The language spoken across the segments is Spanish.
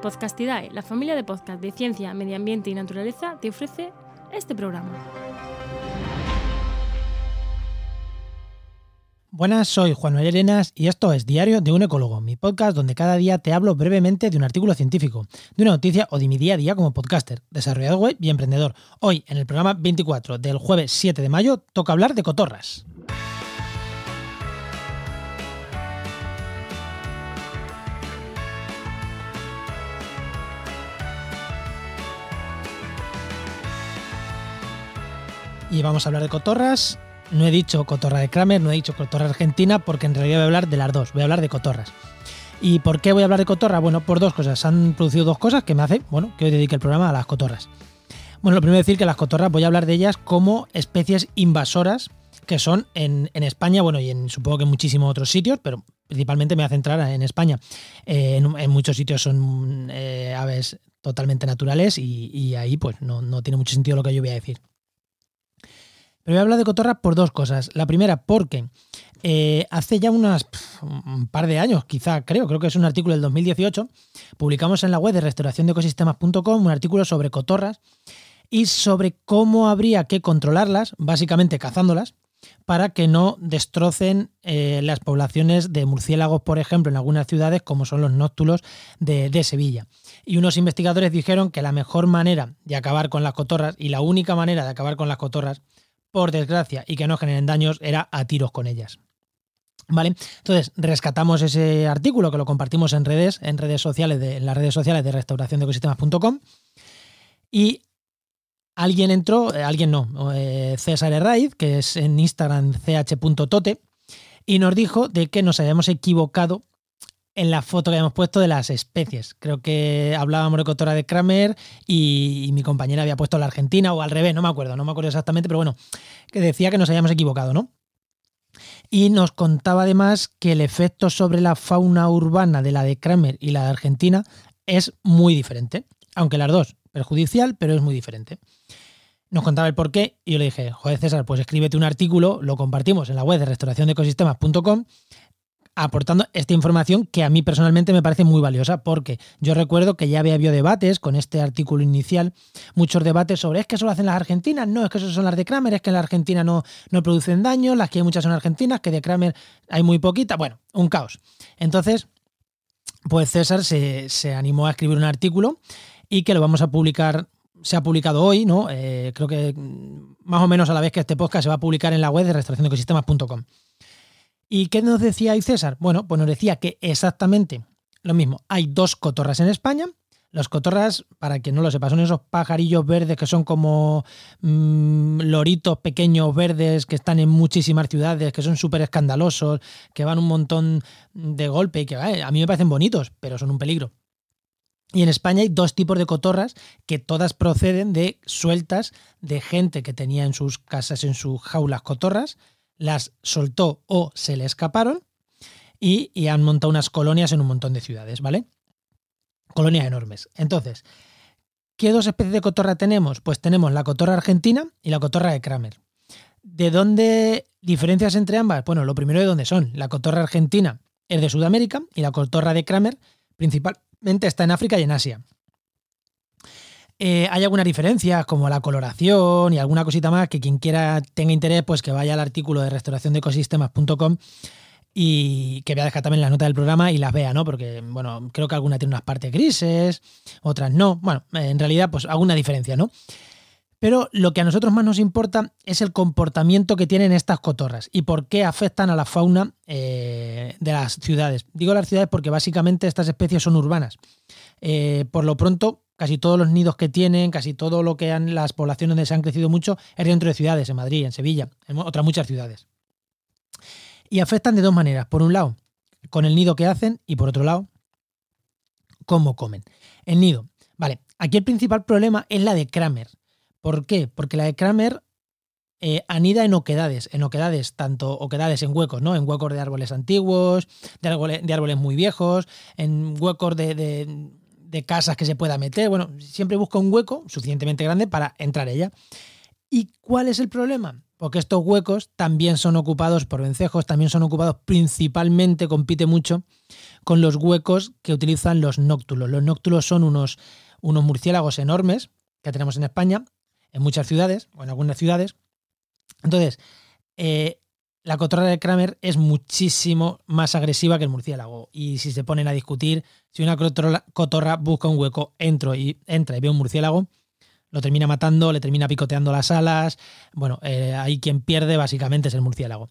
Podcastidae, la familia de podcast de ciencia, medio ambiente y naturaleza, te ofrece este programa. Buenas, soy Juan Manuel Arenas y esto es Diario de un Ecólogo, mi podcast donde cada día te hablo brevemente de un artículo científico, de una noticia o de mi día a día como podcaster, desarrollador web y emprendedor. Hoy, en el programa 24 del jueves 7 de mayo, toca hablar de cotorras. Y vamos a hablar de cotorras. No he dicho cotorra de Kramer, no he dicho cotorra argentina, porque en realidad voy a hablar de las dos, voy a hablar de cotorras. ¿Y por qué voy a hablar de cotorra? Bueno, por dos cosas. Se han producido dos cosas que me hacen, bueno, que hoy dedique el programa a las cotorras. Bueno, lo primero decir que las cotorras voy a hablar de ellas como especies invasoras que son en, España, bueno, y en supongo que en muchísimos otros sitios, pero principalmente me voy a centrar en España. Eh, en, muchos sitios son eh, aves totalmente naturales y, ahí pues no, no tiene mucho sentido lo que yo voy a decir. Pero voy a hablar de cotorras por dos cosas. La primera, porque eh, hace ya unas, un par de años, quizá creo, creo que es un artículo del 2018, publicamos en la web de restauraciondeecosistemas.com un artículo sobre cotorras y sobre cómo habría que controlarlas, básicamente cazándolas, para que no destrocen eh, las poblaciones de murciélagos, por ejemplo, en algunas ciudades, como son los nóctulos de, de, Sevilla. Y unos investigadores dijeron que la mejor manera de acabar con las cotorras y la única manera de acabar con las cotorras por desgracia, y que no generen daños, era a tiros con ellas. ¿Vale? Entonces, rescatamos ese artículo que lo compartimos en redes, en redes sociales, de, en las redes sociales de restauración de ecosistemas.com. Y alguien entró, eh, alguien no, eh, César Herraiz, que es en Instagram ch.tote, y nos dijo de que nos habíamos equivocado en la foto que habíamos puesto de las especies. Creo que hablábamos de de Kramer y, mi compañera había puesto la Argentina o al revés, no me acuerdo, no me acuerdo exactamente, pero bueno, que decía que nos habíamos equivocado, ¿no? Y nos contaba además que el efecto sobre la fauna urbana de la de Kramer y la de Argentina es muy diferente, aunque las dos perjudicial, pero es muy diferente. Nos contaba el porqué y yo le dije, joder César, pues escríbete un artículo, lo compartimos en la web de restauraciondeecosistemas.com aportando esta información que a mí personalmente me parece muy valiosa, porque yo recuerdo que ya había habido debates con este artículo inicial, muchos debates sobre es que eso lo hacen las argentinas, no, es que eso son las de Kramer, es que en la Argentina no, no producen daño, las que hay muchas son argentinas, que de Kramer hay muy poquita, bueno, un caos. Entonces, pues César se, se animó a escribir un artículo y que lo vamos a publicar se ha publicado hoy, ¿no? Eh, creo que más o menos a la vez que este podcast se va a publicar en la web de restauracionecosistemas.com. ¿Y qué nos decía ahí César? Bueno, pues nos decía que exactamente lo mismo. Hay dos cotorras en España. Los cotorras, para quien no lo sepa, son esos pajarillos verdes que son como mm, loritos pequeños verdes que están en muchísimas ciudades, que son súper escandalosos, que van un montón de golpe y que a mí me parecen bonitos, pero son un peligro. Y en España hay dos tipos de cotorras que todas proceden de sueltas de gente que tenía en sus casas, en sus jaulas cotorras, las soltó o se le escaparon y, han montado unas colonias en un montón de ciudades, ¿vale? Colonias enormes. Entonces, ¿qué dos especies de cotorra tenemos? Pues tenemos la cotorra argentina y la cotorra de Kramer. ¿De dónde diferencias entre ambas? Bueno, lo primero de dónde son. La cotorra argentina es de Sudamérica y la cotorra de Kramer principalmente está en África y en Asia. Eh, hay algunas diferencias como la coloración y alguna cosita más que quien quiera tenga interés, pues que vaya al artículo de restauraciondeecosistemas.com y que voy a dejar también la nota del programa y las vea, ¿no? Porque, bueno, creo que alguna tiene unas partes grises, otras no. Bueno, en realidad, pues alguna diferencia, ¿no? Pero lo que a nosotros más nos importa es el comportamiento que tienen estas cotorras y por qué afectan a la fauna eh, de las ciudades. Digo las ciudades porque básicamente estas especies son urbanas. Eh, por lo pronto, casi todos los nidos que tienen, casi todo lo que han las poblaciones donde se han crecido mucho es dentro de ciudades, en Madrid, en Sevilla, en otras muchas ciudades. Y afectan de dos maneras. Por un lado, con el nido que hacen y por otro lado, cómo comen. El nido. Vale, aquí el principal problema es la de Kramer. ¿Por qué? Porque la de Kramer eh, anida en oquedades, en oquedades, tanto oquedades en huecos, ¿no? En huecos de árboles antiguos, de árboles, de árboles muy viejos, en huecos de de casas que se pueda meter. Bueno, siempre busca un hueco suficientemente grande para entrar ella. ¿Y cuál es el problema? porque estos huecos también son ocupados por vencejos, también son ocupados principalmente, compite mucho con los huecos que utilizan los nóctulos. Los nóctulos son unos, unos murciélagos enormes que tenemos en España, en muchas ciudades, o en algunas ciudades. Entonces, eh, la cotorra de Kramer es muchísimo más agresiva que el murciélago. Y si se ponen a discutir, si una cotorra busca un hueco, entro y entra y ve un murciélago, lo termina matando, le termina picoteando las alas. Bueno, eh, ahí quien pierde básicamente es el murciélago.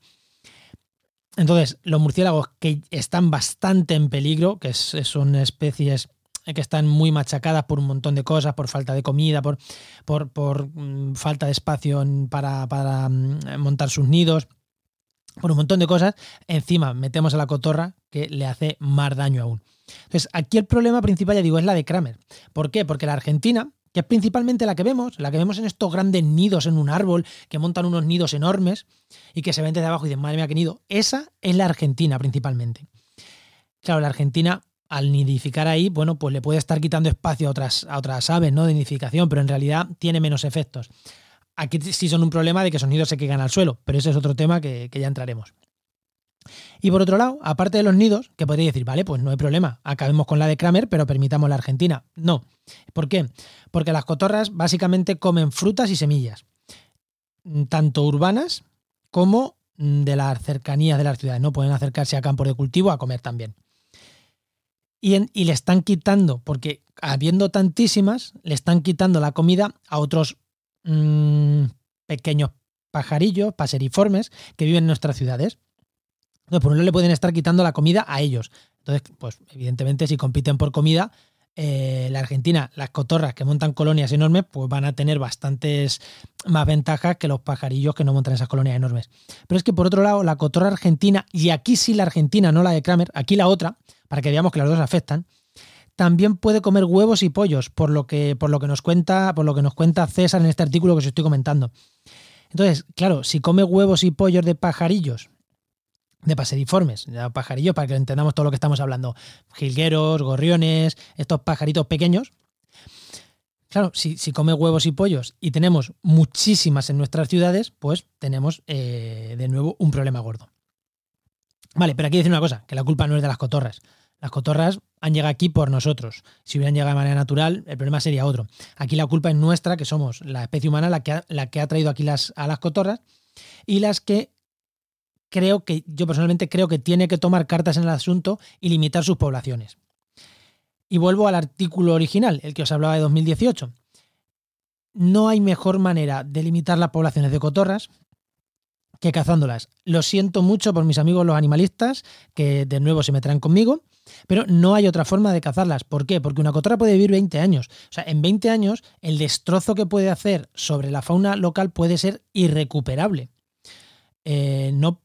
Entonces, los murciélagos que están bastante en peligro, que son especies que están muy machacadas por un montón de cosas, por falta de comida, por, por, mm, falta de espacio para, para mm, montar sus nidos, por un montón de cosas, encima metemos a la cotorra que le hace más daño aún. Entonces, aquí el problema principal, ya digo, es la de Kramer. ¿Por qué? Porque la Argentina que es principalmente la que vemos, la que vemos en estos grandes nidos en un árbol, que montan unos nidos enormes y que se ven desde abajo y dicen, madre mía, qué nido. Esa es la Argentina principalmente. Claro, la Argentina, al nidificar ahí, bueno, pues le puede estar quitando espacio a otras, a otras aves, ¿no? De nidificación, pero en realidad tiene menos efectos. Aquí sí son un problema de que esos nidos se caigan al suelo, pero ese es otro tema que, ya entraremos. Y por otro lado, aparte de los nidos, que podría decir, vale, pues no hay problema, acabemos con la de Kramer, pero permitamos la Argentina. No. ¿Por qué? Porque las cotorras básicamente comen frutas y semillas, tanto urbanas como de las cercanías de las ciudades. No pueden acercarse a campos de cultivo a comer también. Y, y, le están quitando, porque habiendo tantísimas, le están quitando la comida a otros mmm, pequeños pajarillos, paseriformes, que viven en nuestras ciudades. Por un le pueden estar quitando la comida a ellos. Entonces, pues evidentemente si compiten por comida, eh, la Argentina, las cotorras que montan colonias enormes, pues van a tener bastantes más ventajas que los pajarillos que no montan esas colonias enormes. Pero es que por otro lado, la cotorra argentina, y aquí sí la argentina, no la de Kramer, aquí la otra, para que veamos que las dos afectan, también puede comer huevos y pollos, por lo que, por lo que nos cuenta, por lo que nos cuenta César en este artículo que os estoy comentando. Entonces, claro, si come huevos y pollos de pajarillos de paseriformes, pajarillos, para que entendamos todo lo que estamos hablando. Jilgueros, gorriones, estos pajaritos pequeños. Claro, si, come huevos y pollos y tenemos muchísimas en nuestras ciudades, pues tenemos eh, de nuevo un problema gordo. Vale, pero aquí decir una cosa, que la culpa no es de las cotorras. Las cotorras han llegado aquí por nosotros. Si hubieran llegado de manera natural, el problema sería otro. Aquí la culpa es nuestra, que somos la especie humana la que ha, traído aquí a las cotorras y las que creo que, yo personalmente creo que tiene que tomar cartas en el asunto y limitar sus poblaciones. Y vuelvo al artículo original, el que os hablaba de 2018. No hay mejor manera de limitar las poblaciones de cotorras que cazándolas. Lo siento mucho por mis amigos los animalistas, que de nuevo se meterán conmigo, pero no hay otra forma de cazarlas. ¿Por qué? Porque una cotorra puede vivir 20 años. O sea, en 20 años el destrozo que puede hacer sobre la fauna local puede ser irrecuperable. Eh, no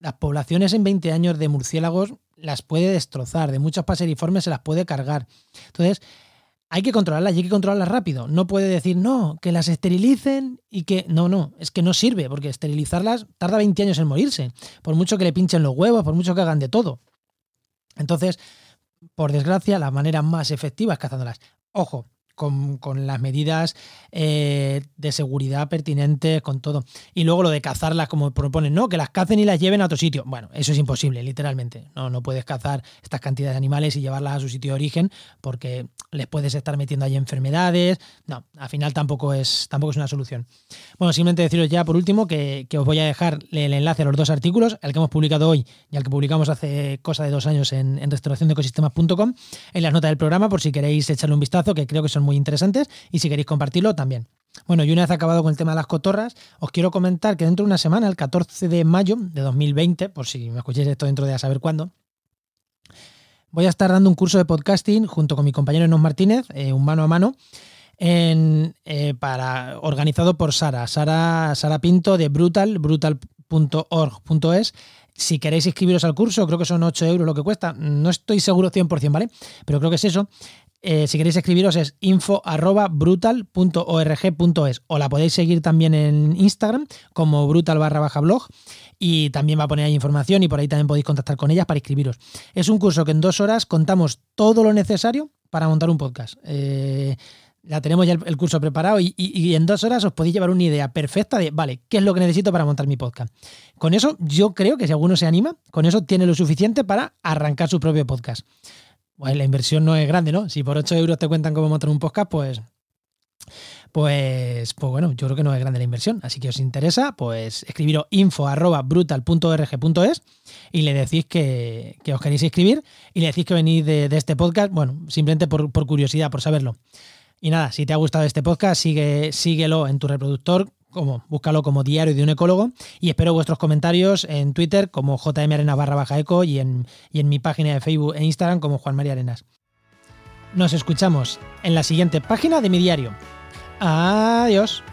las poblaciones en 20 años de murciélagos las puede destrozar, de muchos paseriformes se las puede cargar. Entonces, hay que controlarlas y hay que controlarlas rápido. No puede decir, no, que las esterilicen y que. No, no, es que no sirve, porque esterilizarlas tarda 20 años en morirse. Por mucho que le pinchen los huevos, por mucho que hagan de todo. Entonces, por desgracia, la manera más efectiva es cazándolas. Ojo, con, las medidas eh, de seguridad pertinentes, con todo. Y luego lo de cazarlas, como proponen, no, que las cacen y las lleven a otro sitio. Bueno, eso es imposible, literalmente. No, no puedes cazar estas cantidades de animales y llevarlas a su sitio de origen porque les puedes estar metiendo ahí enfermedades. No, al final tampoco es, tampoco es una solución. Bueno, simplemente deciros ya por último que, os voy a dejar el enlace a los dos artículos, el que hemos publicado hoy y el que publicamos hace cosa de dos años en, en restauraciondeecosistemas.com, en las notas del programa, por si queréis echarle un vistazo, que creo que son muy interesantes y si queréis compartirlo también. Bueno, y una vez acabado con el tema de las cotorras, os quiero comentar que dentro de una semana, el 14 de mayo de 2020, por si me escuchéis esto dentro de a saber cuándo, voy a estar dando un curso de podcasting junto con mi compañero Enos Martínez, eh, un mano a mano, eh, para, organizado por Sara, Sara, Sara Pinto de Brutal, brutal.org.es. Si queréis inscribiros al curso, creo que son 8 euros lo que cuesta. No estoy seguro 100%, ¿vale? Pero creo que es eso. Eh, si queréis escribiros es info.brutal.org.es o la podéis seguir también en Instagram como brutal barra baja blog y también va a poner ahí información y por ahí también podéis contactar con ellas para inscribiros. Es un curso que en dos horas contamos todo lo necesario para montar un podcast. Eh, ya tenemos ya el, curso preparado y, en dos horas os podéis llevar una idea perfecta de, vale, ¿qué es lo que necesito para montar mi podcast? Con eso yo creo que si alguno se anima, con eso tiene lo suficiente para arrancar su propio podcast. Pues la inversión no es grande, ¿no? Si por 8 euros te cuentan cómo montar un podcast, pues pues, pues bueno, yo creo que no es grande la inversión. Así que os interesa, pues escribiros info brutal.org.es y le decís que, os queréis inscribir y le decís que venís de, este podcast, bueno, simplemente por, curiosidad, por saberlo. Y nada, si te ha gustado este podcast, sigue, síguelo en tu reproductor, como, búscalo como diario de un ecólogo y espero vuestros comentarios en Twitter como jmarena barra baja eco y en, y en mi página de Facebook e Instagram como Juan María Arenas. Nos escuchamos en la siguiente página de mi diario. Adiós.